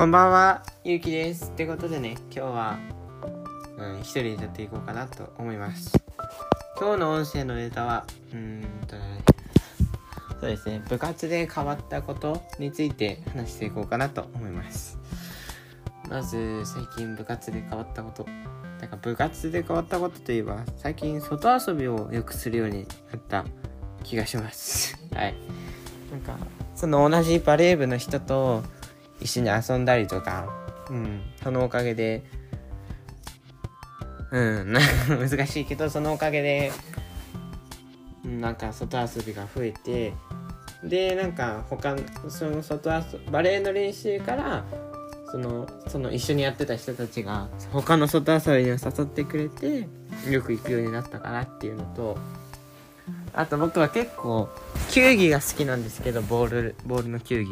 こんばんは、ゆうきです。ってことでね、今日は、うん、一人でやっていこうかなと思います。今日の音声のネタは、うーんとね、そうですね、部活で変わったことについて話していこうかなと思います。まず、最近部活で変わったこと。なんか部活で変わったことといえば、最近外遊びをよくするようになった気がします。はい。なんか、その同じバレー部の人と一緒に遊んだりとか、うん、そのおかげで、うん、な 難しいけど、そのおかげで、うんなんか外遊びが増えて、で、なんか他の、その外遊バレーの練習から、その、その一緒にやってた人たちが、他の外遊びに誘ってくれて、よく行くようになったかなっていうのと、あと僕は結構球技が好きなんですけどボールボールの球技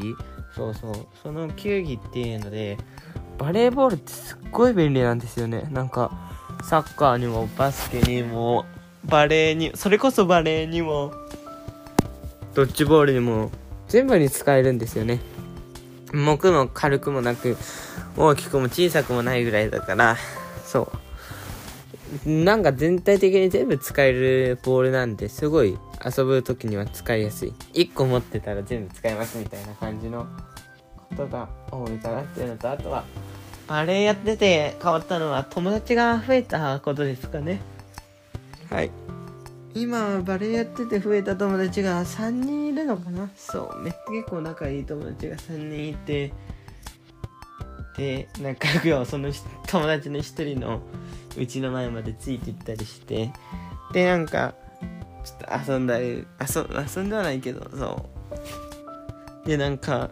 そうそう。その球技っていうのでバレーボールってすっごい便利なんですよね。なんかサッカーにもバスケにもバレーにそれこそバレーにもドッジボールにも全部に使えるんですよね。重くも軽くもなく大きくも小さくもないぐらいだからそう。なんか全体的に全部使えるボールなんですごい遊ぶ時には使いやすい。1個持ってたら全部使えますみたいな感じのことが多いかなっていうのとあとはバレエやってて変わったのは友達が増えたことですかね。はい。今バレエやってて増えた友達が3人いるのかな。そうめっ結構仲いい友達が3人いてでなんか今日その友達の一人のうちの前までついて行ったりしてでなんかちょっと遊んだり遊遊んではないけどそう。でなんか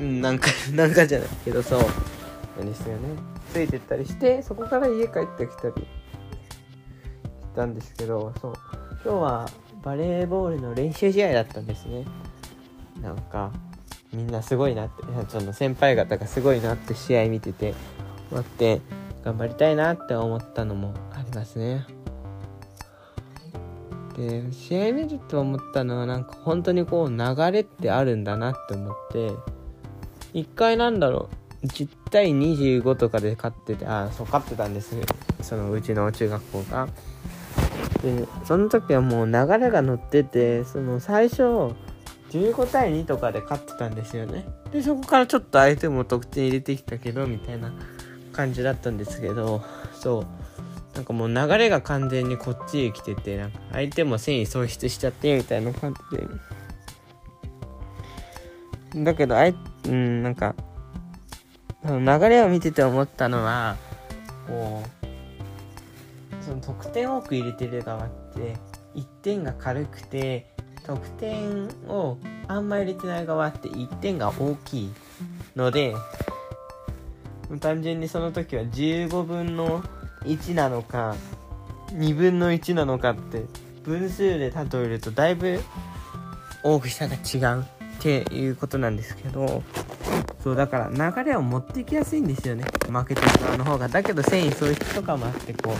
うんなんか なんかじゃないけどそう。なんですよねついてったりしてそこから家帰ってきたりしたんですけどそう。今日はバレーボールの練習試合だったんですね。なんかみんなすごいなってその先輩方がすごいなって試合見てて待って頑張りたいなって思ったのもありますね。で試合見てて思ったのはなんか本当にこう流れってあるんだなって思って一回なんだろう。10対25とかで勝っててあそう勝ってたんですそのうちの中学校が。でその時はもう流れが乗っててその最初15対2とかで勝ってたんですよね。でそこからちょっと相手も得点入れてきたけどみたいな感じだったんですけどそう。なんかもう流れが完全にこっちへ来ててなんか相手も戦意喪失しちゃってみたいな感じで。だけどあいうんなんか流れを見てて思ったのはこうその得点多く入れてる側って1点が軽くて得点をあんま入れてない側って1点が大きいので単純にその時は15分の1なのか2分の1なのかって分数で例えるとだいぶ大きさが違う。っていうことなんですけどそうだから流れを持っていきやすいんですよね。負けてる側の方が。だけど繊維喪失とかもあってこ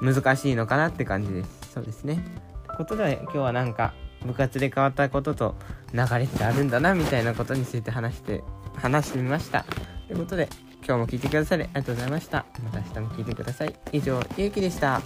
う難しいのかなって感じです。そうですね。てことで今日はなんか部活で変わったことと流れってあるんだなみたいなことについて話して話してみました。ということで今日も聞いてくださりありがとうございました。また明日も聞いてください。以上ゆうきでした。